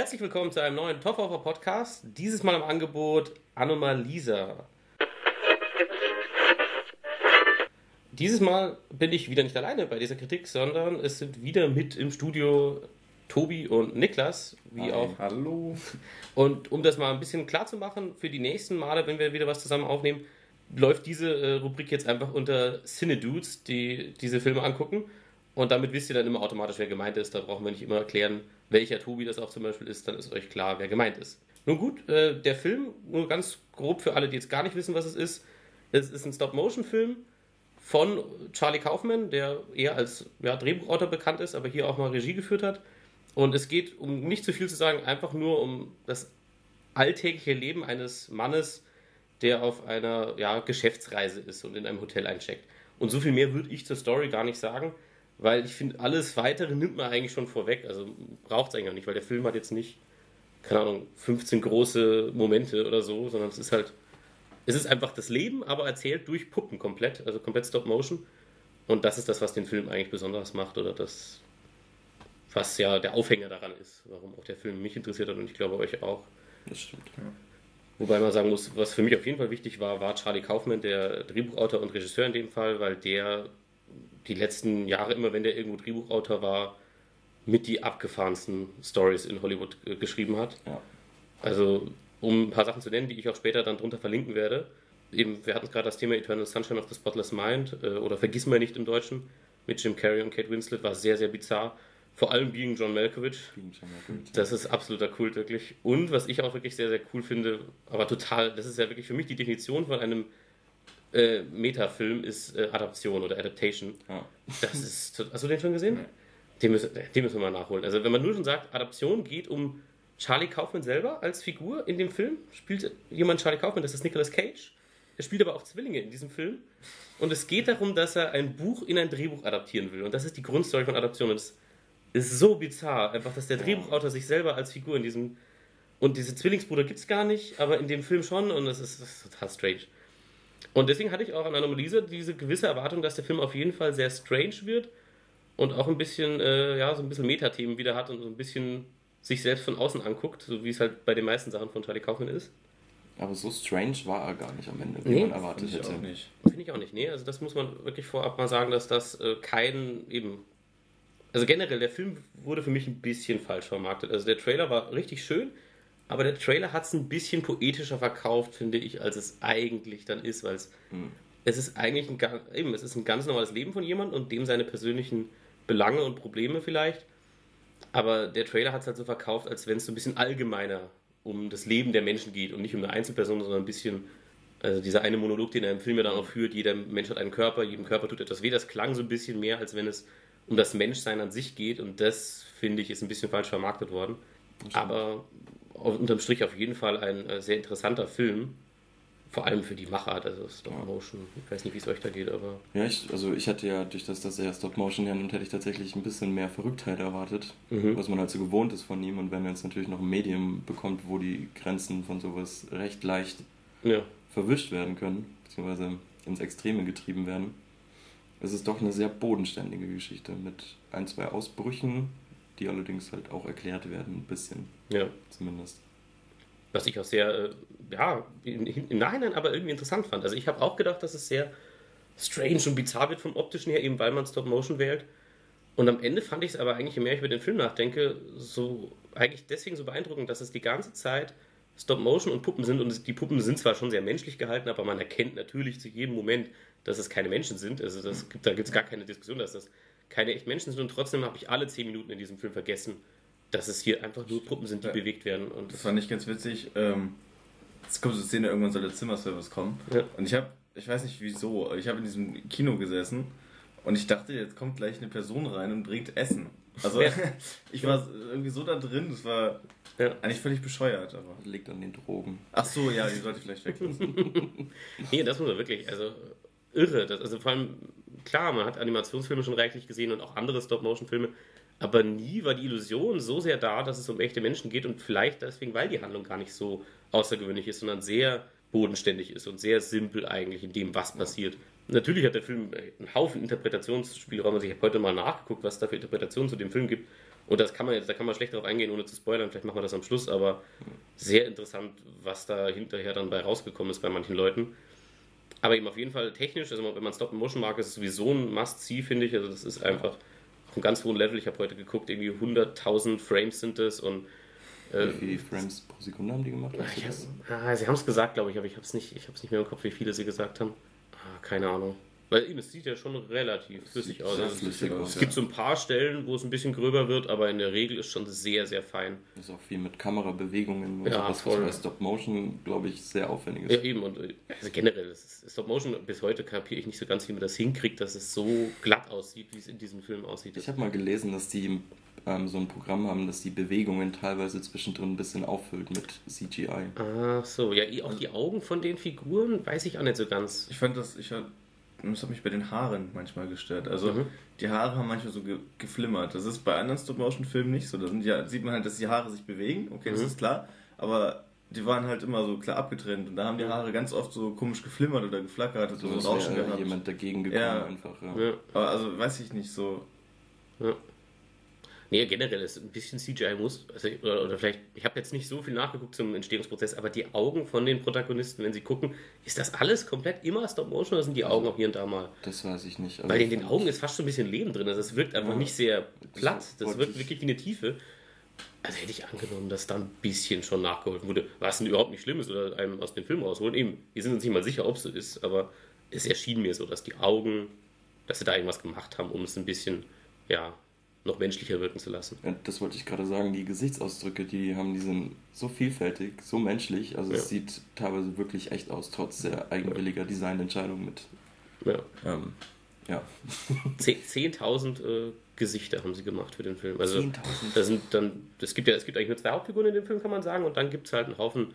Herzlich willkommen zu einem neuen Top of Podcast. Dieses Mal im Angebot Anomalisa. Dieses Mal bin ich wieder nicht alleine bei dieser Kritik, sondern es sind wieder mit im Studio Tobi und Niklas, wie Hi, auch. Hallo. Und um das mal ein bisschen klar zu machen, für die nächsten Male, wenn wir wieder was zusammen aufnehmen, läuft diese äh, Rubrik jetzt einfach unter Cine-Dudes, die diese Filme angucken. Und damit wisst ihr dann immer automatisch, wer gemeint ist. Da brauchen wir nicht immer erklären, welcher Tobi das auch zum Beispiel ist. Dann ist euch klar, wer gemeint ist. Nun gut, äh, der Film, nur ganz grob für alle, die jetzt gar nicht wissen, was es ist. Es ist ein Stop-Motion-Film von Charlie Kaufman, der eher als ja, Drehbuchautor bekannt ist, aber hier auch mal Regie geführt hat. Und es geht, um nicht zu viel zu sagen, einfach nur um das alltägliche Leben eines Mannes, der auf einer ja, Geschäftsreise ist und in einem Hotel eincheckt. Und so viel mehr würde ich zur Story gar nicht sagen, weil ich finde, alles Weitere nimmt man eigentlich schon vorweg. Also braucht es eigentlich auch nicht, weil der Film hat jetzt nicht, keine Ahnung, 15 große Momente oder so, sondern es ist halt, es ist einfach das Leben, aber erzählt durch Puppen komplett, also komplett Stop Motion. Und das ist das, was den Film eigentlich besonders macht oder das, was ja der Aufhänger daran ist, warum auch der Film mich interessiert hat und ich glaube euch auch. Das stimmt. Wobei man sagen muss, was für mich auf jeden Fall wichtig war, war Charlie Kaufman, der Drehbuchautor und Regisseur in dem Fall, weil der die letzten Jahre immer, wenn der irgendwo Drehbuchautor war, mit die abgefahrensten Stories in Hollywood äh, geschrieben hat. Ja. Also, um ein paar Sachen zu nennen, die ich auch später dann drunter verlinken werde. Eben, wir hatten gerade das Thema Eternal Sunshine of the Spotless Mind äh, oder Vergiss mal nicht im Deutschen mit Jim Carrey und Kate Winslet, war sehr, sehr bizarr. Vor allem Being John Malkovich, Being John Malkovich. das ist absoluter Kult, wirklich. Und was ich auch wirklich sehr, sehr cool finde, aber total, das ist ja wirklich für mich die Definition von einem äh, Metafilm, ist äh, Adaption oder Adaptation. Ja. Das ist. Hast du den schon gesehen? Nee. Den, müssen, den müssen wir mal nachholen. Also, wenn man nur schon sagt, Adaption geht um Charlie Kaufman selber als Figur in dem Film, spielt jemand Charlie Kaufman, das ist Nicolas Cage. Er spielt aber auch Zwillinge in diesem Film. Und es geht darum, dass er ein Buch in ein Drehbuch adaptieren will. Und das ist die Grundstory von Adaption. Und es ist so bizarr, einfach, dass der Drehbuchautor sich selber als Figur in diesem. Und diese Zwillingsbruder gibt es gar nicht, aber in dem Film schon. Und das ist, das ist total strange. Und deswegen hatte ich auch an Anomalise diese gewisse Erwartung, dass der Film auf jeden Fall sehr strange wird und auch ein bisschen, äh, ja, so ein bisschen Metathemen wieder hat und so ein bisschen sich selbst von außen anguckt, so wie es halt bei den meisten Sachen von Charlie Kaufman ist. Aber so strange war er gar nicht am Ende, wie Nee, man erwartet ich hätte. auch nicht. Finde ich auch nicht, nee. Also das muss man wirklich vorab mal sagen, dass das äh, kein eben. Also generell, der Film wurde für mich ein bisschen falsch vermarktet. Also der Trailer war richtig schön, aber der Trailer hat es ein bisschen poetischer verkauft, finde ich, als es eigentlich dann ist, weil es Hm. es ist eigentlich ein, eben, es ist ein ganz normales Leben von jemandem und dem seine persönlichen Belange und Probleme vielleicht. Aber der Trailer hat es halt so verkauft, als wenn es so ein bisschen allgemeiner um das Leben der Menschen geht und nicht um eine Einzelperson, sondern ein bisschen, also dieser eine Monolog, den er im Film ja dann auch führt, jeder Mensch hat einen Körper, jedem Körper tut etwas weh, das klang so ein bisschen mehr, als wenn es um das Menschsein an sich geht und das, finde ich, ist ein bisschen falsch vermarktet worden. Aber unterm Strich auf jeden Fall ein äh, sehr interessanter Film. Vor allem für die Machart, also Stop Ja. Motion. Ich weiß nicht, wie es euch da geht, aber. Ja, ich, also ich hatte ja, durch das, dass er Stop Motion hernimmt, hätte ich tatsächlich ein bisschen mehr Verrücktheit erwartet, Mhm. was man halt so gewohnt ist von ihm. Und wenn man jetzt natürlich noch ein Medium bekommt, wo die Grenzen von sowas recht leicht Ja. verwischt werden können, beziehungsweise ins Extreme getrieben werden, es ist doch eine sehr bodenständige Geschichte mit ein, zwei Ausbrüchen, die allerdings halt auch erklärt werden, ein bisschen ja. zumindest. Was ich auch sehr, äh, ja, im, im Nachhinein aber irgendwie interessant fand. Also ich habe auch gedacht, dass es sehr strange und bizarr wird vom optischen her, eben weil man Stop Motion wählt. Und am Ende fand ich es aber eigentlich, je mehr ich über den Film nachdenke, so eigentlich deswegen so beeindruckend, dass es die ganze Zeit Stop Motion und Puppen sind. Und die Puppen sind zwar schon sehr menschlich gehalten, aber man erkennt natürlich zu jedem Moment, dass es keine Menschen sind. Also das gibt, da gibt es gar keine Diskussion, dass das keine echten Menschen sind. Und trotzdem habe ich alle zehn Minuten in diesem Film vergessen, dass es hier einfach nur Puppen sind, die Ja. bewegt werden. Und Das fand ich ganz witzig. Ähm, es kommt so eine Szene, irgendwann soll der Zimmerservice kommen. Ja. Und ich habe, ich weiß nicht wieso, ich habe in diesem Kino gesessen und ich dachte, jetzt kommt gleich eine Person rein und bringt Essen. Also Ja. ich war irgendwie so da drin, das war Ja. eigentlich völlig bescheuert. Aber. Das liegt an den Drogen. Ach so, ja, die sollte ich vielleicht weglassen. Nee, das muss man wirklich, also irre. Das, also vor allem, klar, man hat Animationsfilme schon reichlich gesehen und auch andere Stop-Motion-Filme, aber nie war die Illusion so sehr da, dass es um echte Menschen geht und vielleicht deswegen, weil die Handlung gar nicht so außergewöhnlich ist, sondern sehr bodenständig ist und sehr simpel eigentlich in dem, was passiert. Natürlich hat der Film einen Haufen Interpretationsspielraum. Also ich habe heute mal nachgeguckt, was es da für Interpretationen zu dem Film gibt. Und das kann man jetzt, da kann man schlecht drauf eingehen, ohne zu spoilern, vielleicht machen wir das am Schluss, aber sehr interessant, was da hinterher dann bei rausgekommen ist bei manchen Leuten. Aber eben auf jeden Fall technisch, also wenn man Stop Motion mag, ist es sowieso ein Must-See, finde ich. Also das ist einfach auf einem ganz hohen Level. Ich habe heute geguckt, irgendwie 100.000 Frames sind es und äh, wie viele Frames pro Sekunde haben die gemacht? Hab, ah, sie haben es gesagt, glaube ich, aber ich habe es nicht, nicht mehr im Kopf, wie viele sie gesagt haben. Ah, keine Ahnung. Weil eben, es sieht ja schon relativ flüssig aus. Also flüssig aus. Es gibt so ein paar Stellen, wo es ein bisschen gröber wird, aber in der Regel ist schon sehr, sehr fein. Das ist auch viel mit Kamerabewegungen und ja, was, was bei Stop Motion, glaube ich, sehr aufwendig ist. Ja, eben. Und also generell, Stop Motion, bis heute kapiere ich nicht so ganz, wie man das hinkriegt, dass es so glatt aussieht, wie es in diesem Film aussieht. Ich habe mal gelesen, dass die ähm, so ein Programm haben, das die Bewegungen teilweise zwischendrin ein bisschen auffüllt mit CGI. Ach so, ja, auch die Augen von den Figuren weiß ich auch nicht so ganz. Ich fand das, ich das hat mich bei den Haaren manchmal gestört. Also mhm. die Haare haben manchmal so ge geflimmert. Das ist bei anderen Stop-Motion-Filmen nicht so. Da ja, sieht man halt, dass die Haare sich bewegen, okay, das mhm. ist klar. Aber die waren halt immer so klar abgetrennt und da haben die Haare ganz oft so komisch geflimmert oder geflackert so, so Rauschen gehabt. jemand dagegen gekommen ja. einfach. Ja. ja. Aber also weiß ich nicht so. Ja. Nee, generell ist ein bisschen CGI muss, also, oder, oder vielleicht, ich habe jetzt nicht so viel nachgeguckt zum Entstehungsprozess, aber die Augen von den Protagonisten, wenn sie gucken, ist das alles komplett immer Stop-Motion oder sind die Augen auch hier und da mal? Das weiß ich nicht. Weil in den Augen ist fast schon ein bisschen Leben drin, also es wirkt einfach ja. nicht sehr platt, das wirkt wirklich wie eine Tiefe. Also hätte ich angenommen, dass da ein bisschen schon nachgeholfen wurde, was denn überhaupt nicht schlimm ist oder einem aus dem Film rausholen. Eben, wir sind uns nicht mal sicher, ob es so ist, aber es erschien mir so, dass die Augen, dass sie da irgendwas gemacht haben, um es ein bisschen, ja, noch menschlicher wirken zu lassen. Ja, das wollte ich gerade sagen. Die Gesichtsausdrücke, die haben, die sind so vielfältig, so menschlich. Also ja. es sieht teilweise wirklich echt aus, trotz der eigenwilliger Designentscheidung mit. Ja. Ähm, ja. 10.000 äh, Gesichter haben sie gemacht für den Film. Also 10.000. Da sind dann, es gibt ja, es gibt eigentlich nur zwei Hauptfiguren in dem Film, kann man sagen, und dann gibt es halt einen Haufen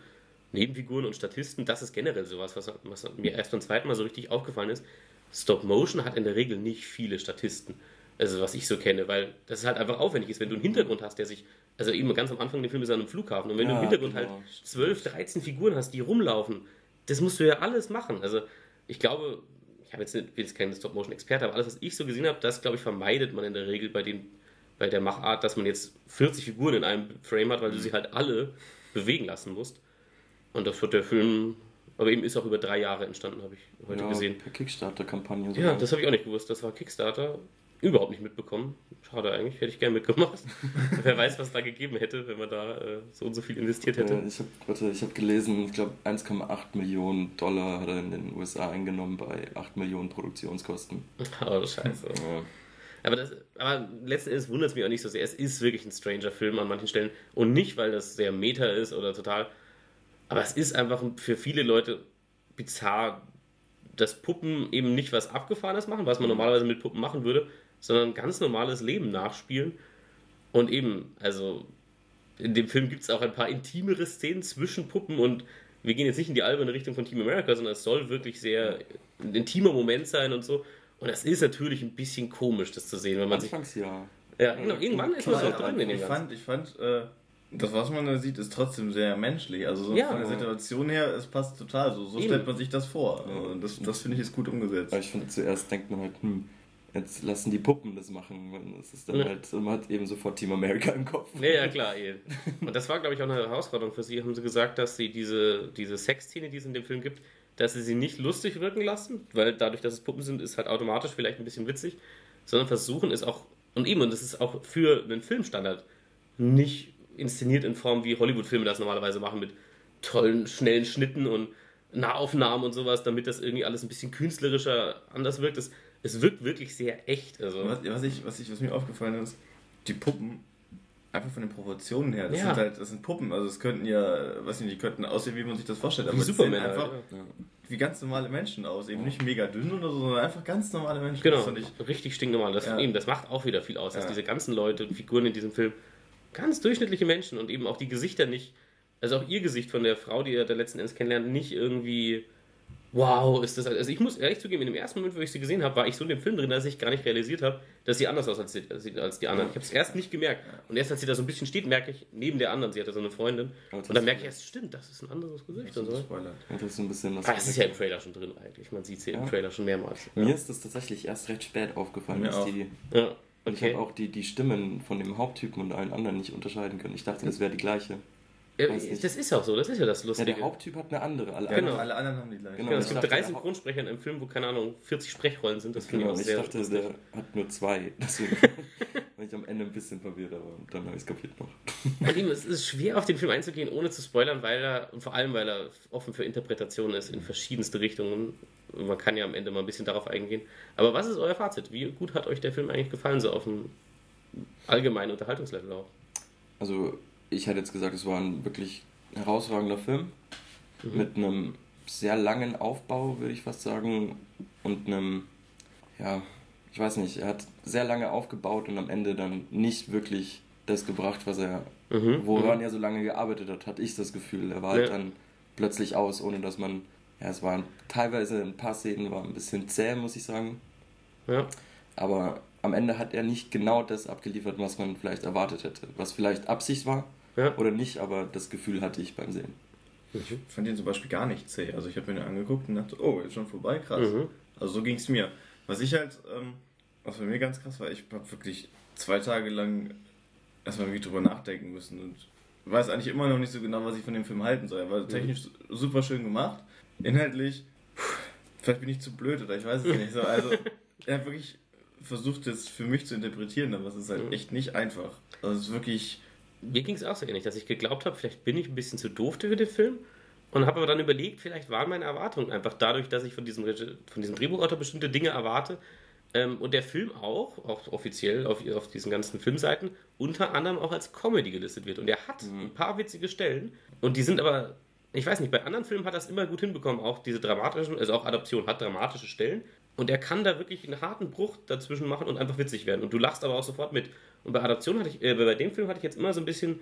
Nebenfiguren und Statisten. Das ist generell sowas, was, was mir erst beim zweiten Mal so richtig aufgefallen ist. Stop Motion hat in der Regel nicht viele Statisten. Also was ich so kenne, weil das halt einfach aufwendig ist, wenn du einen Hintergrund hast, der sich, also eben ganz am Anfang der Film ist an einem Flughafen und wenn ja, du im Hintergrund genau. halt 12, 13 Figuren hast, die rumlaufen, das musst du ja alles machen. Also ich glaube, ich habe jetzt, nicht, bin jetzt kein Stop-Motion-Experte, aber alles, was ich so gesehen habe, das glaube ich vermeidet man in der Regel bei den bei der Machart, dass man jetzt 40 Figuren in einem Frame hat, weil du sie halt alle bewegen lassen musst. Und das wird der Film aber eben ist auch über drei Jahre entstanden, habe ich heute ja, gesehen. Per Kickstarter-Kampagne. Ja, das habe ich auch nicht gewusst. Das war Kickstarter überhaupt nicht mitbekommen. Schade eigentlich, hätte ich gerne mitgemacht. Wer weiß, was da gegeben hätte, wenn man da äh, so und so viel investiert hätte. ich habe hab gelesen, ich glaube 1,8 Millionen Dollar hat er in den USA eingenommen bei 8 Millionen Produktionskosten. Oh, scheiße. Ja. Aber, das, aber letzten Endes wundert es mich auch nicht so sehr. Es ist wirklich ein Stranger-Film an manchen Stellen. Und nicht, weil das sehr meta ist oder total. Aber es ist einfach für viele Leute bizarr, dass Puppen eben nicht was Abgefahrenes machen, was man normalerweise mit Puppen machen würde, sondern ganz normales Leben nachspielen. Und eben, also in dem Film gibt es auch ein paar intimere Szenen zwischen Puppen und wir gehen jetzt nicht in die alberne Richtung von Team America, sondern es soll wirklich sehr ein intimer Moment sein und so. Und das ist natürlich ein bisschen komisch, das zu sehen, wenn man Anfangs sich. ja. Ja, genau, irgendwann ist man auch drin in dem Ich fand, ich fand äh, das, was man da sieht, ist trotzdem sehr menschlich. Also so ja. von der Situation her, es passt total so. So stellt man sich das vor. Und das, das finde ich ist gut umgesetzt. Aber ich finde, zuerst denkt man halt, hm, jetzt lassen die Puppen das machen. Das ist dann ja. halt, man hat eben sofort Team America im Kopf. Ja, ja, klar. Und das war, glaube ich, auch eine Herausforderung für sie. Haben sie gesagt, dass sie diese, diese Sexszene, die es in dem Film gibt, dass sie sie nicht lustig wirken lassen, weil dadurch, dass es Puppen sind, ist halt automatisch vielleicht ein bisschen witzig, sondern versuchen es auch, und eben, und das ist auch für einen Filmstandard nicht inszeniert in Form, wie Hollywood-Filme das normalerweise machen, mit tollen, schnellen Schnitten und Nahaufnahmen und sowas, damit das irgendwie alles ein bisschen künstlerischer anders wirkt. Das, es wirkt wirklich sehr echt. Also. Was, was, ich, was, ich, was mir aufgefallen ist, die Puppen, einfach von den Proportionen her, das ja. sind halt, das sind Puppen, also es könnten ja, weiß nicht, die könnten aussehen, wie man sich das vorstellt, aber wie Superman sehen einfach ja. wie ganz normale Menschen aus, eben nicht mega dünn oder so, sondern einfach ganz normale Menschen. Genau, richtig stinknormal. Das, ja. eben, das macht auch wieder viel aus, dass diese ganzen Leute und Figuren in diesem Film ganz durchschnittliche Menschen und eben auch die Gesichter nicht, also auch ihr Gesicht von der Frau, die er da letzten Endes kennenlernt, nicht irgendwie wow, ist das. Also ich muss ehrlich zugeben, in dem ersten Moment, wo ich sie gesehen habe, war ich so in dem Film drin, dass ich gar nicht realisiert habe, dass sie anders aussieht als, als die anderen. Ich habe es erst nicht gemerkt. Und erst als sie da so ein bisschen steht, merke ich, neben der anderen, sie hatte so eine Freundin. Und dann merke ich erst, stimmt, das ist ein anderes Gesicht. Und so. Das ist ein bisschen was. Ah, das ist ja im Trailer schon drin eigentlich. Man sieht sie ja. im Trailer schon mehrmals. Mir ist das tatsächlich erst recht spät aufgefallen, dass die. Ja Und okay. ich habe auch die, die Stimmen von dem Haupttypen und allen anderen nicht unterscheiden können. Ich dachte, das wäre die gleiche. Ja, das ist auch so, das ist ja das Lustige. Ja, der Haupttyp hat eine andere. Alle, genau. alle anderen haben die gleiche. Genau, es gibt drei Synchronsprecher in einem Film, wo, keine Ahnung, 40 Sprechrollen sind. Das genau, ich, ich dachte, lustig. der hat nur zwei. Deswegen war ich am Ende ein bisschen verwirrt, aber dann habe ich es kapiert noch. es ist schwer, auf den Film einzugehen, ohne zu spoilern, weil er, und vor allem, weil er offen für Interpretationen ist in verschiedenste Richtungen. Man kann ja am Ende mal ein bisschen darauf eingehen. Aber was ist euer Fazit? Wie gut hat euch der Film eigentlich gefallen, so auf dem allgemeinen Unterhaltungslevel auch? Also, ich hätte jetzt gesagt, es war ein wirklich herausragender Film mhm. mit einem sehr langen Aufbau, würde ich fast sagen, und einem, ja, ich weiß nicht, er hat sehr lange aufgebaut und am Ende dann nicht wirklich das gebracht, was er, mhm. woran mhm. er so lange gearbeitet hat, hatte ich das Gefühl. Er war halt ja. halt dann plötzlich aus, ohne dass man, ja, es waren teilweise ein paar Szenen war ein bisschen zäh, muss ich sagen. Ja. Aber am Ende hat er nicht genau das abgeliefert, was man vielleicht erwartet hätte, was vielleicht Absicht war ja. oder nicht, aber das Gefühl hatte ich beim Sehen. Ich fand ihn zum Beispiel gar nicht zäh. Also ich habe mir den angeguckt und dachte, oh, ist schon vorbei, krass. Mhm. Also so ging es mir. Was ich halt, ähm, was bei mir ganz krass war, ich habe wirklich zwei Tage lang erstmal wirklich drüber nachdenken müssen und weiß eigentlich immer noch nicht so genau, was ich von dem Film halten soll. Er war mhm. technisch super schön gemacht. Inhaltlich, vielleicht bin ich zu blöd oder ich weiß es nicht. So, also er hat wirklich versucht, es für mich zu interpretieren, aber es ist halt mhm. echt nicht einfach. Also es ist wirklich mir ging es auch so ähnlich, dass ich geglaubt habe, vielleicht bin ich ein bisschen zu doof für den Film und habe aber dann überlegt, vielleicht waren meine Erwartungen einfach dadurch, dass ich von diesem, von diesem Drehbuchautor bestimmte Dinge erwarte ähm, und der Film auch, auch offiziell auf, auf diesen ganzen Filmseiten, unter anderem auch als Comedy gelistet wird. Und er hat mhm. ein paar witzige Stellen und die sind aber, ich weiß nicht, bei anderen Filmen hat er es immer gut hinbekommen, auch diese dramatischen, also auch Adaption hat dramatische Stellen und er kann da wirklich einen harten Bruch dazwischen machen und einfach witzig werden. Und du lachst aber auch sofort mit. Und bei Adaption hatte ich, äh, bei dem Film hatte ich jetzt immer so ein bisschen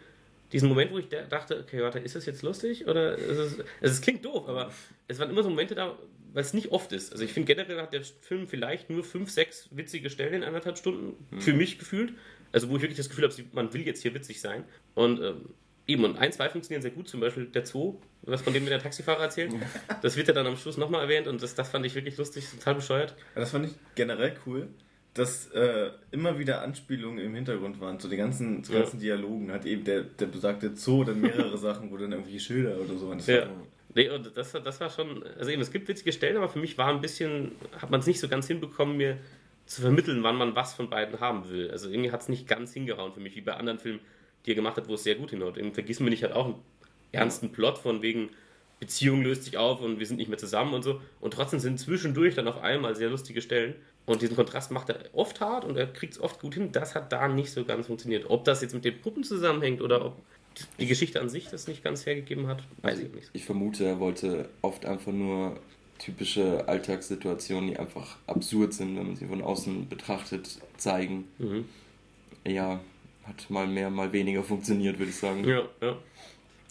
diesen Moment, wo ich dachte, okay, warte, ist das jetzt lustig? Oder ist es, also es klingt doof, aber es waren immer so Momente da, weil es nicht oft ist. Also ich finde generell hat der Film vielleicht nur fünf, sechs witzige Stellen in anderthalb Stunden, mhm. für mich gefühlt. Also wo ich wirklich das Gefühl habe, man will jetzt hier witzig sein. Und ähm, eben, und ein, zwei funktionieren sehr gut, zum Beispiel der Zoo, was von dem mir der Taxifahrer erzählt. Das wird ja dann am Schluss nochmal erwähnt und das, das fand ich wirklich lustig, total bescheuert. Das fand ich generell cool dass äh, immer wieder Anspielungen im Hintergrund waren zu den ganzen, zu ja. ganzen Dialogen. Hat eben der, der besagte Zoo dann mehrere Sachen, wo dann irgendwelche Schilder oder so waren. Das ja. War, nee, und das, das war schon, also eben, es gibt witzige Stellen, aber für mich war ein bisschen, hat man es nicht so ganz hinbekommen, mir zu vermitteln, wann man was von beiden haben will. Also irgendwie hat es nicht ganz hingehauen für mich, wie bei anderen Filmen, die er gemacht hat, wo es sehr gut hinhaut. Irgendwie vergessen wir nicht, hat auch einen ernsten Plot von wegen, Beziehung löst sich auf und wir sind nicht mehr zusammen und so. Und trotzdem sind zwischendurch dann auf einmal sehr lustige Stellen. Und diesen Kontrast macht er oft hart und er kriegt es oft gut hin. Das hat da nicht so ganz funktioniert. Ob das jetzt mit den Puppen zusammenhängt oder ob die Geschichte an sich das nicht ganz hergegeben hat, weiß ich nicht. Ich vermute, er wollte oft einfach nur typische Alltagssituationen, die einfach absurd sind, wenn man sie von außen betrachtet, zeigen. Mhm. Ja, hat mal mehr, mal weniger funktioniert, würde ich sagen. Ja, ja.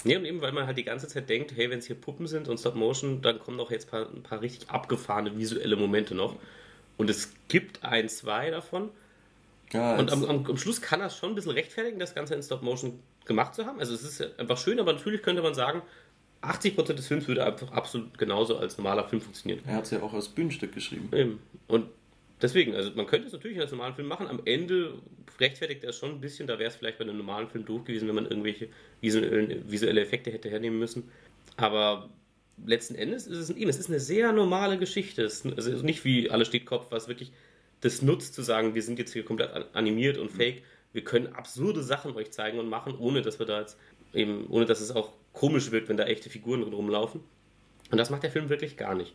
Nee, und eben, weil man halt die ganze Zeit denkt, hey, wenn es hier Puppen sind und Stop Motion, dann kommen doch jetzt ein paar, ein paar richtig abgefahrene visuelle Momente noch. Und es gibt ein, zwei davon. Ja, und am, am, am, Schluss kann das schon ein bisschen rechtfertigen, das Ganze in Stop Motion gemacht zu haben. Also es ist einfach schön, aber natürlich könnte man sagen, 80% des Films würde einfach absolut genauso als normaler Film funktionieren. Er hat es ja auch als Bühnenstück geschrieben. Eben. Und deswegen, also man könnte es natürlich als normalen Film machen. Am Ende rechtfertigt er es schon ein bisschen. Da wäre es vielleicht bei einem normalen Film doof gewesen, wenn man irgendwelche visuelle Effekte hätte hernehmen müssen. Aber letzten Endes ist es eben, es ist eine sehr normale Geschichte. Es ist also nicht wie Alle steht Kopf, was wirklich das nutzt, zu sagen, wir sind jetzt hier komplett animiert und fake. Wir können absurde Sachen euch zeigen und machen, ohne dass wir da jetzt eben, ohne dass es auch komisch wirkt, wenn da echte Figuren rumlaufen. Und das macht der Film wirklich gar nicht.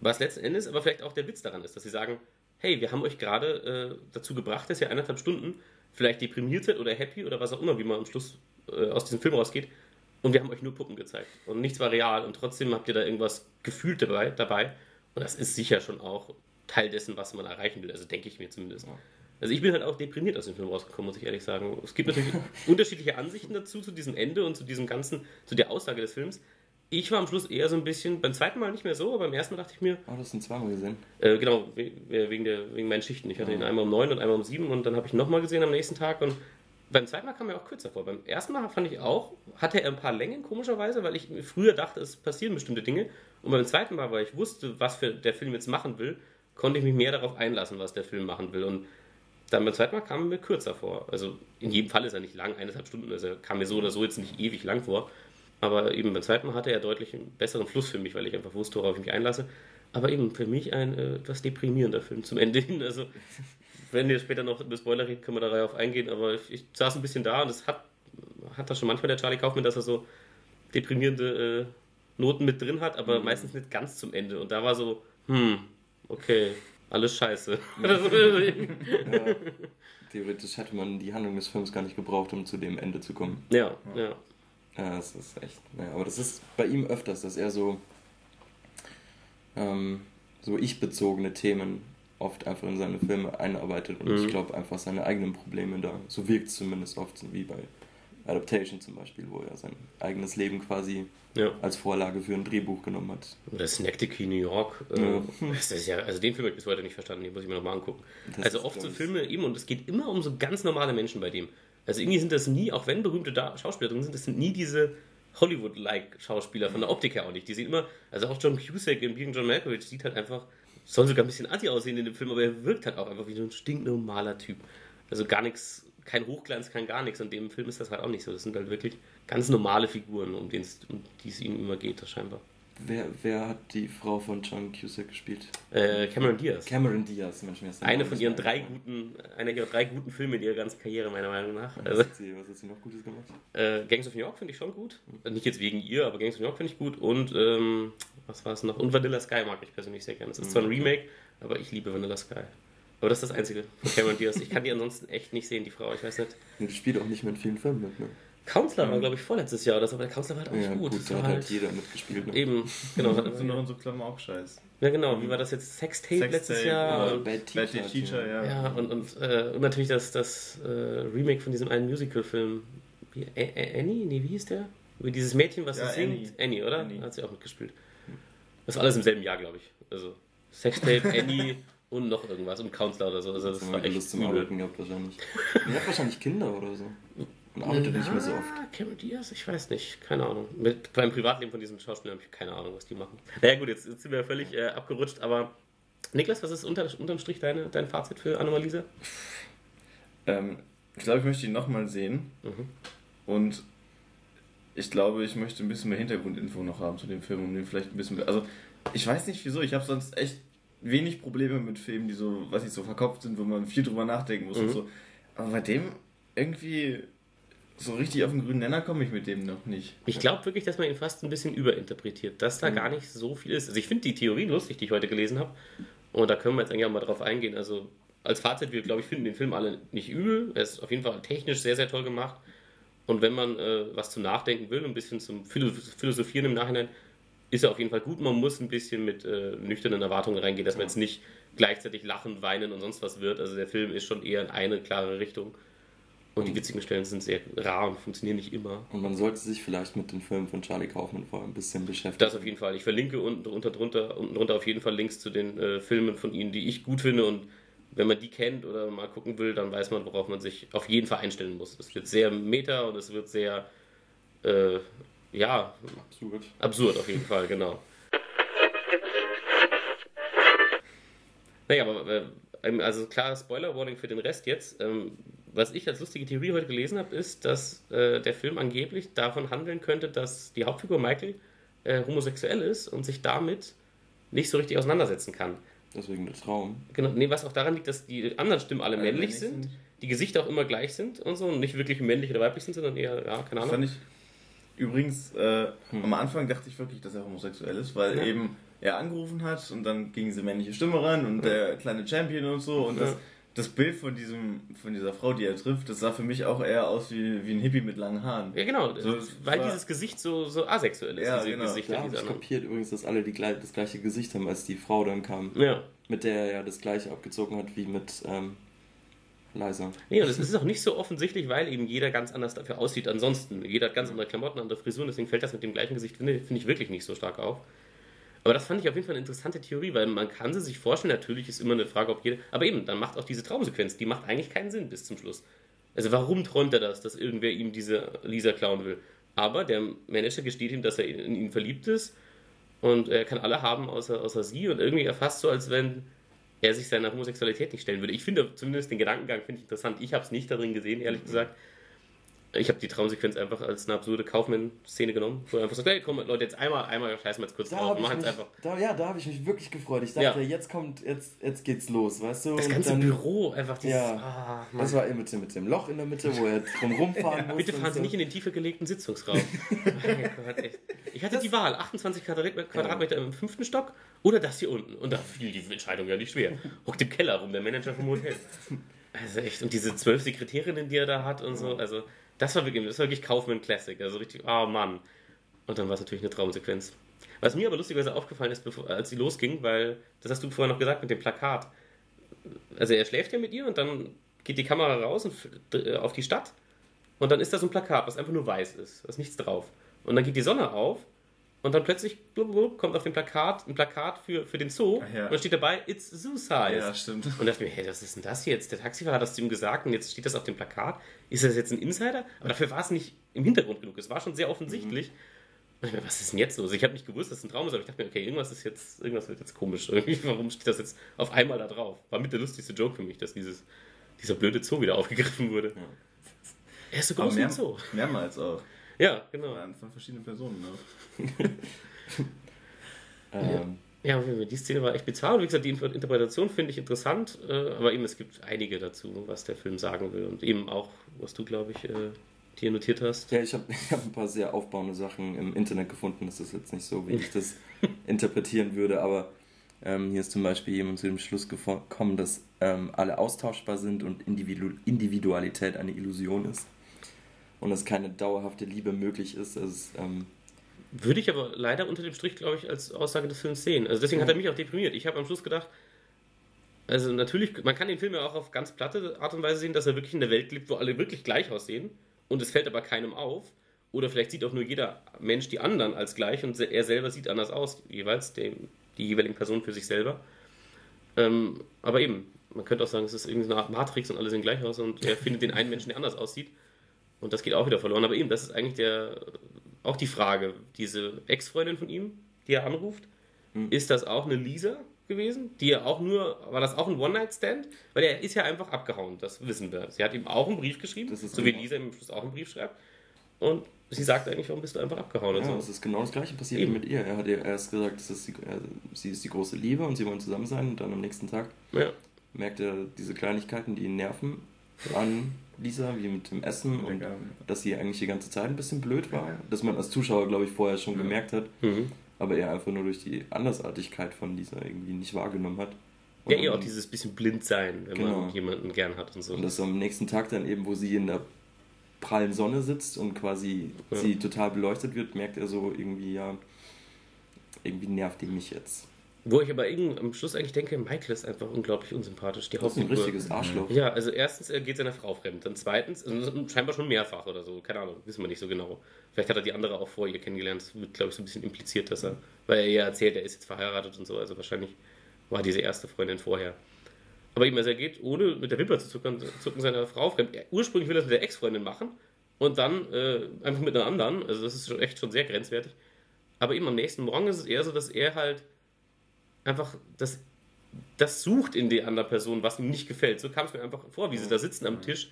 Was letzten Endes aber vielleicht auch der Witz daran ist, dass sie sagen, hey, wir haben euch gerade äh, dazu gebracht, dass ihr eineinhalb Stunden vielleicht deprimiert seid oder happy oder was auch immer, wie man am Schluss äh, aus diesem Film rausgeht. Und wir haben euch nur Puppen gezeigt. Und nichts war real. Und trotzdem habt ihr da irgendwas gefühlt dabei. dabei. Und das ist sicher schon auch Teil dessen, was man erreichen will. Also denke ich mir zumindest. Also ich bin halt auch deprimiert aus dem Film rausgekommen, muss ich ehrlich sagen. Es gibt natürlich unterschiedliche Ansichten dazu, zu diesem Ende und zu diesem ganzen, zu der Aussage des Films. Ich war am Schluss eher so ein bisschen, beim zweiten Mal nicht mehr so, aber beim ersten Mal dachte ich mir. Oh, du hast ihn zweimal gesehen. Äh, genau, wegen, der, wegen meinen Schichten. Ich hatte ihn einmal um neun und einmal um sieben und dann habe ich ihn nochmal gesehen am nächsten Tag und beim zweiten Mal kam er auch kürzer vor. Beim ersten Mal fand ich auch, hatte er ein paar Längen, komischerweise, weil ich früher dachte, es passieren bestimmte Dinge. Und beim zweiten Mal, weil ich wusste, was für der Film jetzt machen will, konnte ich mich mehr darauf einlassen, was der Film machen will. Und Dann beim zweiten Mal kam er mir kürzer vor. Also in jedem Fall ist er nicht lang, eineinhalb Stunden, also er kam mir so oder so jetzt nicht ewig lang vor. Aber eben beim zweiten Mal hatte er deutlich einen besseren Fluss für mich, weil ich einfach wusste, worauf ich mich einlasse. Aber eben für mich ein äh, etwas deprimierender Film zum Ende hin. Also, wenn wir später noch über Spoiler reden, können wir darauf eingehen. Aber ich, ich saß ein bisschen da und es hat, hat das schon manchmal der Charlie Kaufman, dass er so deprimierende äh, Noten mit drin hat, aber mhm. meistens nicht ganz zum Ende. Und da war so, hm, okay, alles scheiße. ja, theoretisch hätte man die Handlung des Films gar nicht gebraucht, um zu dem Ende zu kommen. Ja, ja. Ja, das ist echt. Ja, aber das ist bei ihm öfters, dass er so, ähm, so ich-bezogene Themen oft einfach in seine Filme einarbeitet und mhm. ich glaube einfach seine eigenen Probleme da. So wirkt es zumindest oft, wie bei Adaptation zum Beispiel, wo er sein eigenes Leben quasi ja. als Vorlage für ein Drehbuch genommen hat. Oder Synecdoche New York. Äh, ja. Das ist ja, also den Film habe ich bis heute nicht verstanden, den muss ich mir nochmal angucken. Das also oft so Filme eben, und es geht immer um so ganz normale Menschen bei dem. Also irgendwie sind das nie, auch wenn berühmte Schauspieler drin sind, das sind nie diese Hollywood-like Schauspieler, von der Optik her auch nicht. Die sehen immer, also auch John Cusack in Being John Malkovich sieht halt einfach, soll sogar ein bisschen anti aussehen in dem Film, aber er wirkt halt auch einfach wie so ein stinknormaler Typ. Also gar nichts kein Hochglanz, kein gar nichts. Und dem Film ist das halt auch nicht so. Das sind halt wirklich ganz normale Figuren, um, um die es ihm immer geht, scheinbar. Wer, wer hat die Frau von John Cusack gespielt? Äh, Cameron Diaz. Cameron Diaz, manchmal ist Eine von ihren drei guten, einer ihrer drei guten Filme in ihrer ganzen Karriere, meiner Meinung nach. Also, was, hat sie, was hat sie noch Gutes gemacht? Äh, Gangs of New York finde ich schon gut. Mhm. Nicht jetzt wegen ihr, aber Gangs of New York finde ich gut. Und ähm, was war es noch? Und Vanilla Sky mag ich persönlich sehr gerne. Es ist mhm. zwar ein Remake, aber ich liebe Vanilla Sky. Aber das ist das Einzige von Cameron Diaz. Ich kann die ansonsten echt nicht sehen, die Frau. Ich weiß nicht. Die spielt auch nicht mehr in vielen Filmen mit, ne? Counselor war, glaube ich, vorletztes Jahr oder so, aber der Counselor war halt auch nicht ja, gut. gut da hat halt, halt jeder mitgespielt. Ne? Eben, genau. Hat noch in so Klamauk-Scheiß. Ja, genau. Wie war das jetzt? Sextape Sex letztes Jahr? Ja, Bad Teacher, Bad Teacher ja. Ja, und, und, äh, und natürlich das, das äh, Remake von diesem einen Musical-Film. Annie? Nee, wie hieß der? Über dieses Mädchen, was ja, singt. Annie, oder? Annie. Hat sie auch mitgespielt. Das war alles im selben Jahr, glaube ich. Also Sextape, Annie und noch irgendwas und Counselor oder so. Also das, das war echt Lust zum Arbeiten gehabt wahrscheinlich. Ihr habt wahrscheinlich Kinder oder so. Und arbeitet nicht mehr so oft. Cameron Diaz? Ich weiß nicht. Keine Ahnung. Mit, beim Privatleben von diesen Schauspielern habe ich keine Ahnung, was die machen. Naja gut, jetzt, jetzt sind wir völlig äh, abgerutscht, aber Niklas, was ist unter, unterm Strich deine, dein Fazit für Anomalise? Ähm, ich glaube, ich möchte ihn nochmal sehen. Mhm. Und ich glaube, ich möchte ein bisschen mehr Hintergrundinfo noch haben zu dem Film, um den vielleicht ein bisschen. Also, ich weiß nicht wieso, ich habe sonst echt wenig Probleme mit Filmen, die so, was ich so verkopft sind, wo man viel drüber nachdenken muss mhm. und so. Aber bei dem irgendwie so richtig auf den grünen Nenner komme ich mit dem noch nicht. Ich glaube wirklich, dass man ihn fast ein bisschen überinterpretiert, dass da mhm. gar nicht so viel ist. Also ich finde die Theorie lustig, die ich heute gelesen habe. Und da können wir jetzt eigentlich auch mal drauf eingehen. Also als Fazit, wir glaube ich finden den Film alle nicht übel. Er ist auf jeden Fall technisch sehr, sehr toll gemacht. Und wenn man äh, was zum Nachdenken will, ein bisschen zum Philosophieren im Nachhinein, ist er auf jeden Fall gut. Man muss ein bisschen mit äh, nüchternen Erwartungen reingehen, dass man jetzt nicht gleichzeitig lachen, weinen und sonst was wird. Also der Film ist schon eher in eine klare Richtung. Und die witzigen Stellen sind sehr rar und funktionieren nicht immer. Und man sollte sich vielleicht mit den Filmen von Charlie Kaufman vorher ein bisschen beschäftigen. Das auf jeden Fall. Ich verlinke unten, unter, drunter, unten drunter auf jeden Fall Links zu den äh, Filmen von ihnen, die ich gut finde. Und wenn man die kennt oder mal gucken will, dann weiß man, worauf man sich auf jeden Fall einstellen muss. Es wird sehr meta und es wird sehr, äh, ja, absurd. Absurd auf jeden Fall, genau. Naja, aber äh, also klar, Spoiler-Warning für den Rest jetzt. Ähm, was ich als lustige Theorie heute gelesen habe, ist, dass äh, der Film angeblich davon handeln könnte, dass die Hauptfigur Michael äh, homosexuell ist und sich damit nicht so richtig auseinandersetzen kann. Deswegen der Traum. Genau, nee, was auch daran liegt, dass die anderen Stimmen alle, alle männlich, sind, sind, die Gesichter auch immer gleich sind und so und nicht wirklich männlich oder weiblich sind, sondern eher, ja, keine Ahnung. Fand ich übrigens, äh, hm. am Anfang dachte ich wirklich, dass er homosexuell ist, weil ja. eben er angerufen hat und dann ging diese männliche Stimme ran und ja. der kleine Champion und so und ja. das das Bild von diesem von dieser Frau, die er trifft, das sah für mich auch eher aus wie, wie ein Hippie mit langen Haaren. Ja, genau, so, weil dieses Gesicht so, so asexuell ist. Ja, diese genau. Gesichter, ja, ich kapiert übrigens, dass alle die, das gleiche Gesicht haben, als die Frau dann kam. Ja. Mit der er ja das gleiche abgezogen hat wie mit ähm, Liza. Nee, und es ist auch nicht so offensichtlich, weil eben jeder ganz anders dafür aussieht. Ansonsten, jeder hat ganz andere Klamotten, andere Frisuren, deswegen fällt das mit dem gleichen Gesicht, finde find ich wirklich nicht so stark auf. Aber das fand ich auf jeden Fall eine interessante Theorie, weil man kann sie sich vorstellen, natürlich ist immer eine Frage, ob jeder. Aber eben, dann macht auch diese Traumsequenz, die macht eigentlich keinen Sinn bis zum Schluss. Also warum träumt er das, dass irgendwer ihm diese Lisa klauen will? Aber der Manager gesteht ihm, dass er in ihn verliebt ist und er kann alle haben außer, außer sie und irgendwie erfasst so, als wenn er sich seiner Homosexualität nicht stellen würde. Ich finde zumindest den Gedankengang finde ich interessant. Ich habe es nicht darin gesehen, ehrlich gesagt. Ich habe die Traumsequenz einfach als eine absurde Kaufmann-Szene genommen, wo er einfach sagt, hey, komm, Leute, jetzt einmal, einmal scheißen wir jetzt kurz da drauf machen es einfach. Da, ja, da habe ich mich wirklich gefreut. Ich dachte, ja. jetzt kommt, jetzt, jetzt geht's los, weißt du? Das ganze dann, Büro, einfach dieses, ja, ah, das war mit, mit dem Loch in der Mitte, wo er drum rumfahren ja, muss. Bitte fahren Sie so. nicht in den tiefer gelegten Sitzungsraum. Gott, ich hatte das, die Wahl, 28 Quadratmeter ja. im fünften Stock oder das hier unten. Und da fiel die Entscheidung ja nicht schwer. Hockt im Keller rum, der Manager vom Hotel. Also echt, und diese zwölf Sekretärinnen, die er da hat und so, also das war wirklich, das war wirklich Kaufman Classic. Also richtig, oh Mann. Und dann war es natürlich eine Traumsequenz. Was mir aber lustigerweise aufgefallen ist, bevor, als sie losging, weil, das hast du vorher noch gesagt mit dem Plakat. Also er schläft ja mit ihr und dann geht die Kamera raus und, äh, auf die Stadt und dann ist da so ein Plakat, was einfach nur weiß ist, da ist nichts drauf. Und dann geht die Sonne auf und dann plötzlich kommt auf dem Plakat ein Plakat für, für den Zoo ja. und da steht dabei, it's Zoo Size. Ja, stimmt. Und da dachte ich mir, hey, was ist denn das jetzt? Der Taxifahrer hat das zu ihm gesagt und jetzt steht das auf dem Plakat. Ist das jetzt ein Insider? Aber dafür war es nicht im Hintergrund genug. Es war schon sehr offensichtlich. Mhm. Und ich mir, was ist denn jetzt los? Ich habe nicht gewusst, dass es ein Traum ist, aber ich dachte mir, okay, irgendwas ist jetzt, irgendwas wird jetzt komisch. Irgendwie, warum steht das jetzt auf einmal da drauf? War mit der lustigste Joke für mich, dass dieses, dieser blöde Zoo wieder aufgegriffen wurde. Ja. Er ist so groß mehr, Zoo. Mehrmals auch. Ja, genau. Von verschiedenen Personen auch. ähm. Ja, die Szene war echt bizarr. Und wie gesagt, die Interpretation finde ich interessant, äh, aber eben es gibt einige dazu, was der Film sagen will. Und eben auch, was du, glaube ich, äh, dir notiert hast. Ja, ich habe ich hab ein paar sehr aufbauende Sachen im Internet gefunden. Das ist jetzt nicht so, wie ich das interpretieren würde, aber ähm, hier ist zum Beispiel jemand zu dem Schluss gekommen, dass ähm, alle austauschbar sind und Individu Individualität eine Illusion ist und dass keine dauerhafte Liebe möglich ist. Also, ähm Würde ich aber leider unter dem Strich, glaube ich, als Aussage des Films sehen. Also deswegen ja. hat er mich auch deprimiert. Ich habe am Schluss gedacht, also natürlich, man kann den Film ja auch auf ganz platte Art und Weise sehen, dass er wirklich in der Welt lebt, wo alle wirklich gleich aussehen und es fällt aber keinem auf. Oder vielleicht sieht auch nur jeder Mensch die anderen als gleich und er selber sieht anders aus, jeweils dem, die jeweiligen Personen für sich selber. Ähm, aber eben, man könnte auch sagen, es ist irgendeine Art Matrix und alle sehen gleich aus und er findet den einen Menschen, der anders aussieht. Und das geht auch wieder verloren. Aber eben, das ist eigentlich der, auch die Frage. Diese Ex-Freundin von ihm, die er anruft, hm. ist das auch eine Lisa gewesen? Die er auch nur, war das auch ein One-Night-Stand? Weil er ist ja einfach abgehauen, das wissen wir. Sie hat ihm auch einen Brief geschrieben, so wie Lisa ihm Schluss auch einen Brief schreibt. Und sie sagt eigentlich, warum bist du einfach abgehauen? Ja, so. das ist genau das gleiche passiert Eben. mit ihr. Er hat ihr erst gesagt, das ist die, äh, sie ist die große Liebe und sie wollen zusammen sein. Und dann am nächsten Tag ja. merkt er diese Kleinigkeiten, die ihn nerven, an Lisa, wie mit dem Essen und dass sie eigentlich die ganze Zeit ein bisschen blöd war. Dass man als Zuschauer, glaube ich, vorher schon gemerkt hat. Mhm. Aber er einfach nur durch die Andersartigkeit von Lisa irgendwie nicht wahrgenommen hat. Und ja, eher auch dieses bisschen blind sein, wenn genau. man jemanden gern hat und so. Und das am nächsten Tag dann eben, wo sie in der prallen Sonne sitzt und quasi ja. sie total beleuchtet wird, merkt er so irgendwie, ja, irgendwie nervt die mich jetzt. Wo ich aber am Schluss eigentlich denke, Michael ist einfach unglaublich unsympathisch. Die das ist ein richtiges Arschloch. Ja, also erstens, er geht seiner Frau fremd. Dann zweitens, also scheinbar schon mehrfach oder so. Keine Ahnung, wissen wir nicht so genau. Vielleicht hat er die andere auch vor ihr kennengelernt. Das wird, glaube ich, so ein bisschen impliziert, dass er, weil er ja erzählt, er ist jetzt verheiratet und so. Also wahrscheinlich war diese erste Freundin vorher. Aber eben, also er geht, ohne mit der Wimper zu zucken, zucken seiner Frau fremd. Er, ursprünglich will er das mit der Ex-Freundin machen und dann äh, einfach mit einer anderen. Also das ist schon echt schon sehr grenzwertig. Aber eben am nächsten Morgen ist es eher so, dass er halt einfach das, das sucht in der anderen Person, was ihm nicht gefällt. So kam es mir einfach vor, wie sie da sitzen am Tisch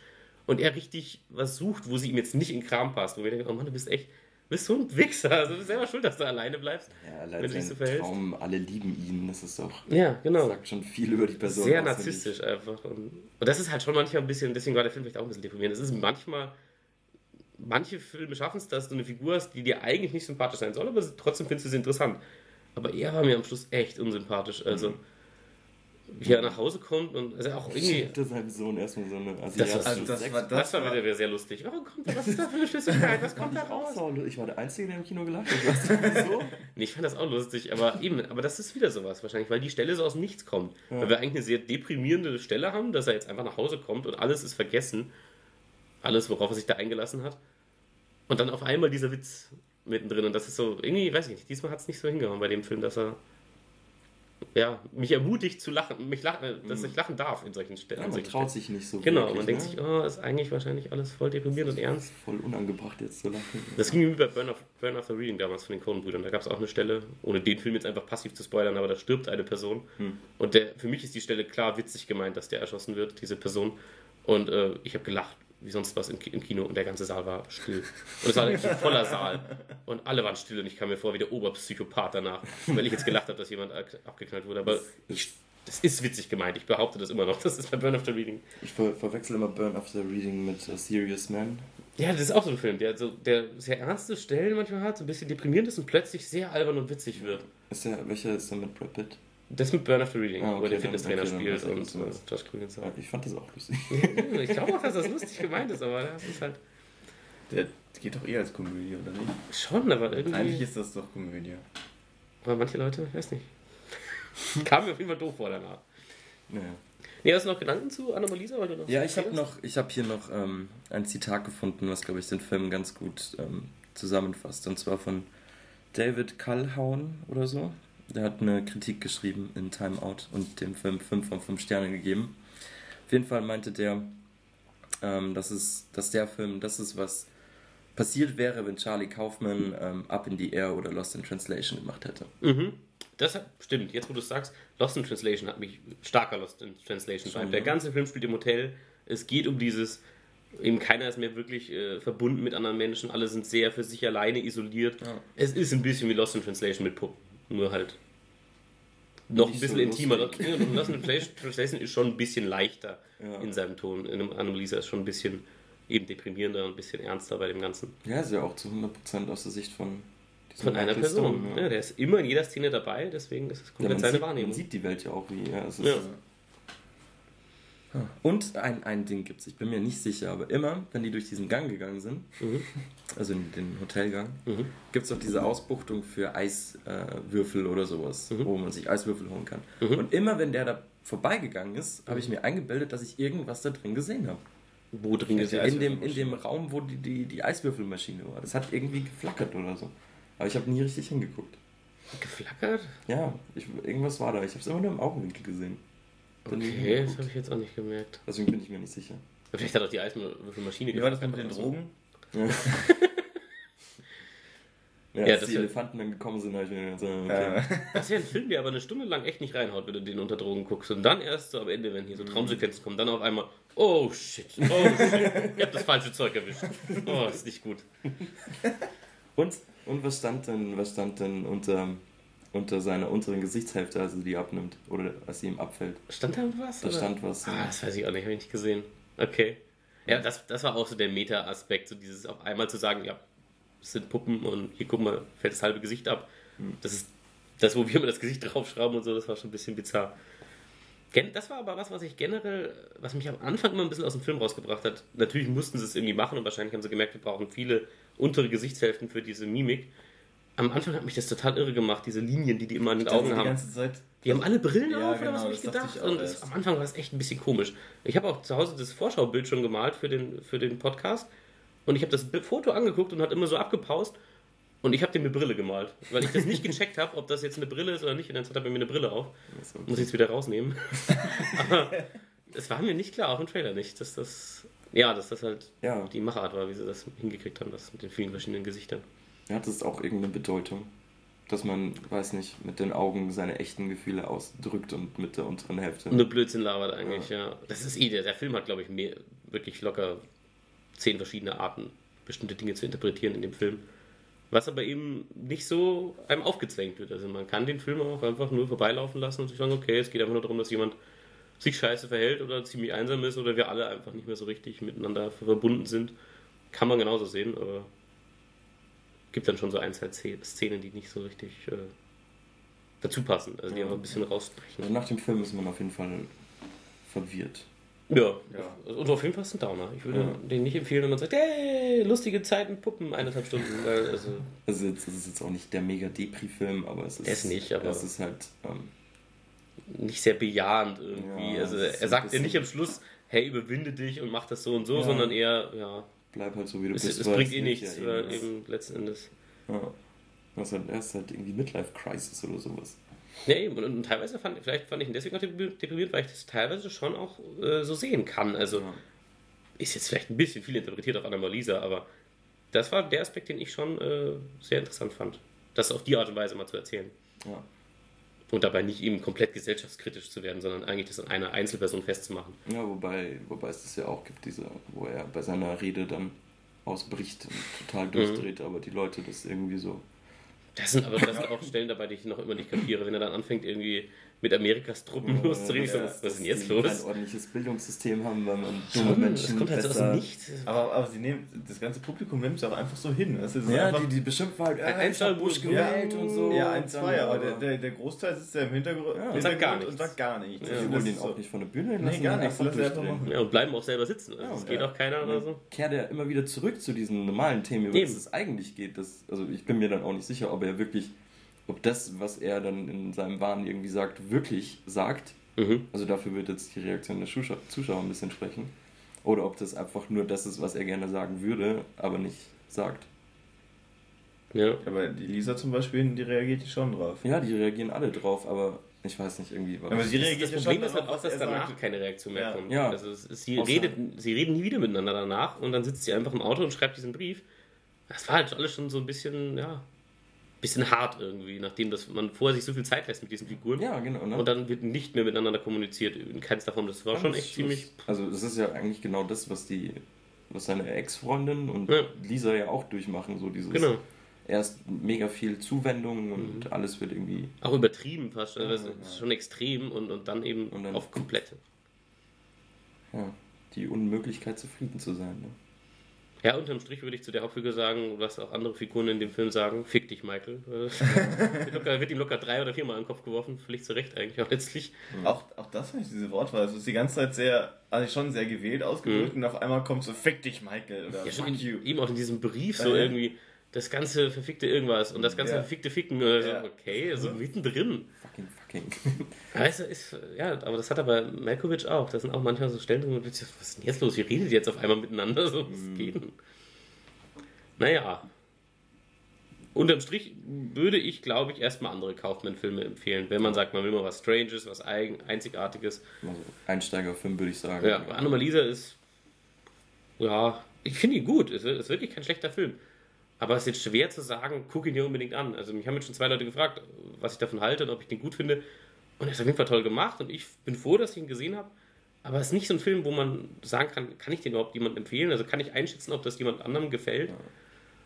und er richtig was sucht, wo sie ihm jetzt nicht in Kram passt. Wo wir denken, oh Mann, du bist echt, bist so ein Wichser. Also du bist selber schuld, dass du alleine bleibst. Ja, allein wenn du dich so verhältst. Traum, alle lieben ihn, das ist doch. Ja, genau. Das sagt schon viel über die Person. Sehr narzisstisch einfach. Und, und, das ist halt schon manchmal ein bisschen, deswegen war der Film vielleicht auch ein bisschen deprimierend. Es ist manchmal. Manche Filme schaffen es, dass du eine Figur hast, die dir eigentlich nicht sympathisch sein soll, aber trotzdem findest du sie interessant. Aber er war mir am Schluss echt unsympathisch. Also, mhm. wie er nach Hause kommt und also auch irgendwie. Schickte seinem Sohn erstmal so eine das, war, also das, war, das, das war wieder sehr lustig. Warum kommt Was ist da für eine Flüssigkeit? Was kommt da raus? Ich war der Einzige, der im Kino gelacht hat. so? nee, ich fand das auch lustig, aber eben, aber das ist wieder sowas wahrscheinlich, weil die Stelle so aus dem Nichts kommt. Ja. Weil wir eigentlich eine sehr deprimierende Stelle haben, dass er jetzt einfach nach Hause kommt und alles ist vergessen. Alles, worauf er sich da eingelassen hat. Und dann auf einmal dieser Witz mittendrin. Und das ist so, irgendwie, weiß ich nicht, diesmal hat es nicht so hingehauen bei dem Film, dass er ja, mich ermutigt zu lachen, mich lachen, dass ich lachen darf in solchen Stellen. Ja, man traut sich nicht so Genau, wirklich, man denkt ne? sich, oh, ist eigentlich wahrscheinlich alles voll deprimierend und ernst. Voll unangebracht jetzt zu lachen. Das ging mir bei Burn, of, Burn After Reading damals von den Coen-Brüdern. Da gab es auch eine Stelle, ohne den Film jetzt einfach passiv zu spoilern, aber da stirbt eine Person. Und der, für mich ist die Stelle klar witzig gemeint, dass der erschossen wird, diese Person. Und äh, ich habe gelacht, wie sonst was im, Ki- im Kino. Und der ganze Saal war still. Und es war ein voller Saal. Und alle waren still und ich kam mir vor wie der Oberpsychopath danach, weil ich jetzt gelacht habe, dass jemand ab- abgeknallt wurde. Aber ich, das ist witzig gemeint. Ich behaupte das immer noch. Das ist bei Burn After Reading. Ich ver verwechsel immer Burn After Reading mit A Serious Man. Ja, das ist auch so ein Film, der, so, der sehr ernste Stellen manchmal hat, so ein bisschen deprimierend ist und plötzlich sehr albern und witzig wird. Ist der, welcher ist der mit Brad Pitt? Das mit Burn After Reading, Ah, wo okay, der dann- Fitnesstrainer okay, spielt ich, und meinst. Josh sagt. Ja, ich fand das auch lustig. Ich glaube auch, dass das lustig gemeint ist, aber das ist halt Der geht doch eher als Komödie, oder nicht? schon, aber irgendwie. Eigentlich ist das doch Komödie. aber manche Leute, weiß nicht. Kam mir auf jeden Fall doof vor danach. Naja. Nee, hast du noch Gedanken zu noch Ja, ich habe noch, ich habe hier noch ähm, ein Zitat gefunden, was glaube ich den Film ganz gut ähm, zusammenfasst. Und zwar von David Calhoun oder so. Der hat eine Kritik geschrieben in Time Out und dem Film 5 von 5 Sternen gegeben. Auf jeden Fall meinte der, ähm, dass, es, dass der Film, das ist was passiert wäre, wenn Charlie Kaufman ähm, Up in the Air oder Lost in Translation gemacht hätte. Mhm. Das hat, stimmt, jetzt wo du es sagst, Lost in Translation hat mich starker Lost in Translation Schon. Der ne? ganze Film spielt im Hotel. Es geht um dieses, eben keiner ist mehr wirklich äh, verbunden mit anderen Menschen, alle sind sehr für sich alleine isoliert. Ja. Es ist ein bisschen wie Lost in Translation mit Puppen, nur halt noch ein bisschen so intimer. Ja, Lost in Translation ist schon ein bisschen leichter Ja. in seinem Ton. In einem Anomalisa ist schon ein bisschen eben deprimierender und ein bisschen ernster bei dem Ganzen. Ja, ist ja auch zu 100% aus der Sicht von Von einer Person. Stone, ja. der ist immer in jeder Szene dabei, deswegen ist es Ja, komplett man, seine sieht, Wahrnehmung. man sieht die Welt ja auch wie. Ja, es ist, Ja. Und ein, ein Ding gibt's, ich bin mir nicht sicher, aber immer, wenn die durch diesen Gang gegangen sind, Mhm. also in den Hotelgang, Mhm. gibt's auch diese Ausbuchtung für Eiswürfel äh, oder sowas, Mhm. wo man sich Eiswürfel holen kann. Mhm. Und immer, wenn der da vorbeigegangen ist, habe ich mir eingebildet, dass ich irgendwas da drin gesehen habe. Wo drin Ja, ist In dem, in dem Raum, wo die, die, die Eiswürfelmaschine war. Das hat irgendwie geflackert oder so. Aber ich habe nie richtig hingeguckt. geflackert? Ja, ich, irgendwas war da. Ich habe es immer nur im Augenwinkel gesehen. Okay, das habe ich jetzt auch nicht gemerkt. Deswegen bin ich mir nicht sicher. Vielleicht hat auch die Eiswürfelmaschine Wie war das mit den. Drogen? Ja, Ja, als das die Elefanten dann gekommen sind, habe ich mir gedacht, so, okay. Äh, Das ist ja ein Film, der aber eine Stunde lang echt nicht reinhaut, wenn du den unter Drogen guckst. Und dann erst so am Ende, wenn hier so Traumsequenzen kommen, dann auf einmal, oh shit, oh shit, ich hab das falsche Zeug erwischt. Oh, ist nicht gut. Und, und was stand denn, was stand denn unter, unter seiner unteren Gesichtshälfte, als er die abnimmt? Oder als sie ihm abfällt? Stand da was? Da oder? stand was. Ah, das weiß ich auch nicht, habe ich nicht gesehen. Okay. Ja, das, das war auch so der Meta-Aspekt, so dieses auf einmal zu sagen, ja, es sind Puppen und hier guck mal, fällt das halbe Gesicht ab. Das ist das, wo wir immer das Gesicht draufschrauben und so, das war schon ein bisschen bizarr. Das war aber was, was ich generell, was mich am Anfang immer ein bisschen aus dem Film rausgebracht hat. Natürlich mussten sie es irgendwie machen und wahrscheinlich haben sie gemerkt, wir brauchen viele untere Gesichtshälften für diese Mimik. Am Anfang hat mich das total irre gemacht, diese Linien, die die immer an den Augen die haben. Die haben alle Brillen Ja, auf, oder was genau, habe ich gedacht? ich und das, am Anfang war das echt ein bisschen komisch. Ich habe auch zu Hause das Vorschaubild schon gemalt für den, für den Podcast und ich habe das Foto angeguckt und hat immer so abgepaust und ich habe den mit Brille gemalt, weil ich das nicht gecheckt habe, ob das jetzt eine Brille ist oder nicht. Und dann hat er bei mir eine Brille auf. Muss ich jetzt wieder rausnehmen. Aber es war mir nicht klar, auch im Trailer nicht, dass das, ja, dass das halt Ja, die Machart war, wie sie das hingekriegt haben, das mit den vielen verschiedenen Gesichtern. Hat es auch irgendeine Bedeutung? Dass man, weiß nicht, mit den Augen seine echten Gefühle ausdrückt und mit der unteren Hälfte. Nur Blödsinn labert eigentlich, ja. Das ist eh, der, der Film hat, glaube ich, mehr, wirklich locker zehn verschiedene Arten, bestimmte Dinge zu interpretieren in dem Film. Was aber eben nicht so einem aufgezwängt wird. Also man kann den Film auch einfach nur vorbeilaufen lassen und sich sagen, okay, es geht einfach nur darum, dass jemand sich scheiße verhält oder ziemlich einsam ist oder wir alle einfach nicht mehr so richtig miteinander verbunden sind. Kann man genauso sehen, aber gibt dann schon so ein, zwei Szenen, die nicht so richtig äh, dazu passen. Also die Ja. einfach ein bisschen rausbrechen. Also nach dem Film ist man auf jeden Fall verwirrt. Ja. Ja. Und auf jeden Fall ist ein Downer. Ich würde Ja. den nicht empfehlen, wenn man sagt, hey, lustige Zeiten, Puppen, eineinhalb Stunden. Also, Also jetzt, es ist jetzt auch nicht der mega Depri-Film, aber es ist. Ist nicht, aber- Es ist halt. Ähm, nicht sehr bejahend irgendwie. Ja, also er sagt ja nicht am Schluss, hey, überwinde dich und mach das so und so, Ja. sondern eher, ja, bleib halt so wie du es, bist. es bringt eh nichts, ja weil irgendwas. eben letzten Endes. Ja. Das ist halt, halt irgendwie Midlife-Crisis oder sowas. Ja, eben. Und, und teilweise fand, vielleicht fand ich ihn deswegen auch deprimiert, weil ich das teilweise schon auch äh, so sehen kann. Also Ja. ist jetzt vielleicht ein bisschen viel interpretiert auf Anomalisa, aber das war der Aspekt, den ich schon äh, sehr interessant fand. Das auf die Art und Weise mal zu erzählen. Ja. Und dabei nicht eben komplett gesellschaftskritisch zu werden, sondern eigentlich das an einer Einzelperson festzumachen. Ja, wobei, wobei es das ja auch gibt, diese, wo er bei seiner Rede dann ausbricht und total durchdreht, aber die Leute das irgendwie so. Das sind aber das sind auch Stellen dabei, die ich noch immer nicht kapiere, wenn er dann anfängt, irgendwie mit Amerikas Truppen loszureden. Ich so, Ja, was, was ist denn jetzt die los? Kein ordentliches Bildungssystem haben, weil man dumme Menschen das kommt halt so aus besser... dem Nichts. Aber, aber sie nehmen, das ganze Publikum nimmt es auch einfach so hin. Das ist Ja, einfach, die, die beschimpfen halt, Ein äh, ich hab Bush gewählt und so. Ja, ein, zwei, aber der, der, der Großteil sitzt ja im Hintergrund, Ja, und sagt gar Hintergrund und nichts. sagt gar nichts. Ja. Die holen ihn auch so- nicht von der Bühne, Nee, lassen gar ihn nichts, einfach machen. Ja, und bleiben auch selber sitzen. Also Ja, es geht ja. auch keiner oder so. kehrt er immer wieder zurück zu diesen normalen Themen, über das es eigentlich geht. Das, also ich bin mir dann auch nicht sicher, ob er wirklich, ob das, was er dann in seinem Wahn irgendwie sagt, wirklich sagt. Mhm. Also dafür wird jetzt die Reaktion der Zuschauer, Zuschauer ein bisschen sprechen. Oder ob das einfach nur das ist, was er gerne sagen würde, aber nicht sagt. Ja. Aber die Lisa zum Beispiel, die reagiert die schon drauf. Ja, die reagieren alle drauf, aber ich weiß nicht irgendwie. Aber sie reagiert Das ja Problem ist halt auch, dass was danach sagt. keine Reaktion mehr Ja. kommt. Ja. Also ist, sie, Außer- redet, sie reden nie wieder miteinander danach und dann sitzt sie einfach im Auto und schreibt diesen Brief. Das war halt alles schon so ein bisschen, ja, bisschen hart irgendwie, nachdem das, man vorher sich so viel Zeit lässt mit diesen Figuren. Ja, genau. Ne? Und dann wird nicht mehr miteinander kommuniziert, in keinster Form. Das war schon Ganz echt Schluss. ziemlich. Also es ist ja eigentlich genau das, was die, was seine Ex-Freundin und Ja. Lisa ja auch durchmachen, so dieses Genau. erst mega viel Zuwendung und alles wird irgendwie. Auch übertrieben fast. Also Ja, das ist schon extrem und, und dann eben Und dann- auf komplett. Ja, die Unmöglichkeit zufrieden zu sein. Ne? Ja, unterm Strich würde ich zu der Hauptfigur sagen, was auch andere Figuren in dem Film sagen, fick dich, Michael. Locker, wird ihm locker drei oder viermal in den Kopf geworfen, völlig zu Recht eigentlich auch letztlich. Auch, auch das fand ich, diese Wortwahl. Es ist die ganze Zeit sehr, also schon sehr gewählt ausgedrückt und auf einmal kommt so, fick dich, Michael, oder Ja, schon fuck you. in, eben auch in diesem Brief so Ja, ja. Das ganze verfickte irgendwas und das ganze Ja. verfickte Ficken oder so. Ja. Okay, also mittendrin. Fucking, fucking. Weißt du, ist, ja, aber das hat aber Malkovich auch. Das sind auch manchmal so Stellen, wo man denkt, was ist denn jetzt los? Wie redet ihr jetzt auf einmal miteinander? So, was Mhm. geht denn? Naja. Unterm Strich würde ich, glaube ich, erstmal andere Kaufman-Filme empfehlen. Wenn man sagt, man will mal was Stranges, was eigen, Einzigartiges. Also Einsteigerfilm würde ich sagen. Ja, Anomalisa ist. Ja, ich finde ihn gut. Es ist wirklich kein schlechter Film. Aber es ist jetzt schwer zu sagen, guck ihn dir unbedingt an. Also, mich haben jetzt schon zwei Leute gefragt, was ich davon halte und ob ich den gut finde. Und er ist auf jeden Fall toll gemacht und ich bin froh, dass ich ihn gesehen habe. Aber es ist nicht so ein Film, wo man sagen kann, kann ich den überhaupt jemandem empfehlen? Also kann ich einschätzen, ob das jemand anderem gefällt?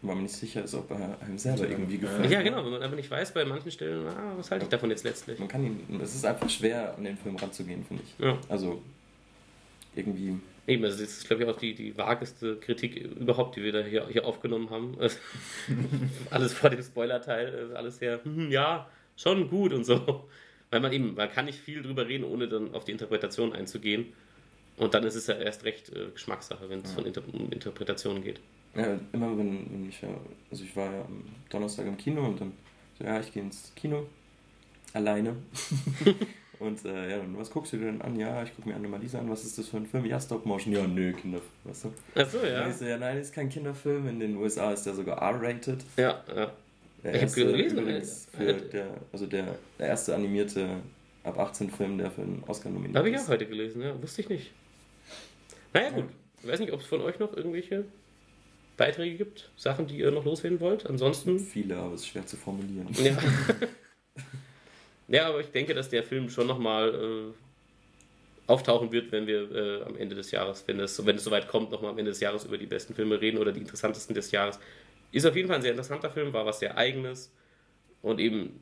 Weil man nicht sicher ist, ob er einem selber irgendwie gefällt. Ja, genau, wenn man aber nicht weiß bei manchen Stellen, ah, was halte ich davon jetzt letztlich? Man kann ihn, es ist einfach schwer, an den Film ranzugehen, finde ich. Ja. Also, irgendwie, Eben, also das ist, glaube ich, auch die, die vageste Kritik überhaupt, die wir da hier, hier aufgenommen haben. Also, alles vor dem Spoiler-Teil, also alles sehr, hm, ja, schon gut und so. Weil man eben, man kann nicht viel drüber reden, ohne dann auf die Interpretation einzugehen. Und dann ist es ja erst recht äh, Geschmackssache, wenn es von Inter um Interpretationen geht. ja, immer wenn, wenn ich ja, also ich war ja am Donnerstag im Kino und dann, so, ja, ich gehe ins Kino, alleine. und äh, ja, und was guckst du dir denn an? Ja, ich gucke mir Anomalisa an, was ist das für ein Film? Ja, Stop Motion, ja, nö, Kinderfilm, weißt du? Achso, Ja. ja. Ich so, ja, nein, ist kein Kinderfilm, in den USA ist der sogar R-rated. Ja, ja. Der Ich hab erste gelesen, übrigens für der, also der, der erste animierte ab 18 Film, der für einen Oscar nominiert Habe ich ist. auch heute gelesen, ja. Wusste ich nicht. Naja, gut. Ich weiß nicht, ob es von euch noch irgendwelche Beiträge gibt, Sachen, die ihr noch loswerden wollt. Ansonsten. Viele, aber es ist schwer zu formulieren. Ja. ja, aber ich denke, dass der Film schon nochmal äh, auftauchen wird, wenn wir äh, am Ende des Jahres, wenn es, wenn es soweit kommt, nochmal am Ende des Jahres über die besten Filme reden oder die interessantesten des Jahres. Ist auf jeden Fall ein sehr interessanter Film, war was sehr Eigenes und eben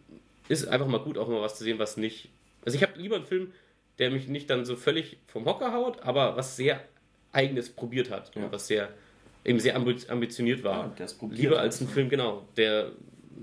ist einfach mal gut, auch mal was zu sehen, was nicht. Also ich habe lieber einen Film, der mich nicht dann so völlig vom Hocker haut, aber was sehr Eigenes probiert hat Ja. und was sehr eben sehr ambi- ambitioniert war. Ja, probiert Lieber als ein Film, genau, der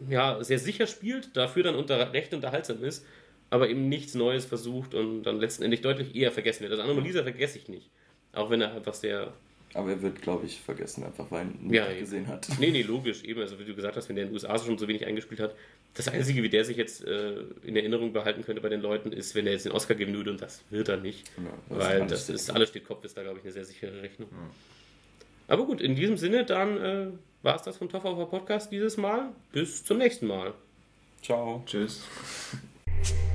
ja sehr sicher spielt, dafür dann unter, recht unterhaltsam ist, aber eben nichts Neues versucht und dann letztendlich deutlich eher vergessen wird. Also Anomalisa vergesse ich nicht. Auch wenn er einfach sehr. Aber er wird, glaube ich, vergessen, einfach weil er ihn Ja, gesehen hat. Nee, nee, logisch, eben. Also wie du gesagt hast, wenn der in den USA schon so wenig eingespielt hat. Das Einzige, wie der sich jetzt äh, in Erinnerung behalten könnte bei den Leuten, ist, wenn er jetzt den Oscar geben würde und das wird er nicht. Ja, das weil das ist, alles steht Kopf, ist da, glaube ich, eine sehr sichere Rechnung. Aber gut, in diesem Sinne, dann äh, war es das vom Toffer Podcast dieses Mal. Bis zum nächsten Mal. Ciao. Tschüss. Tschüss.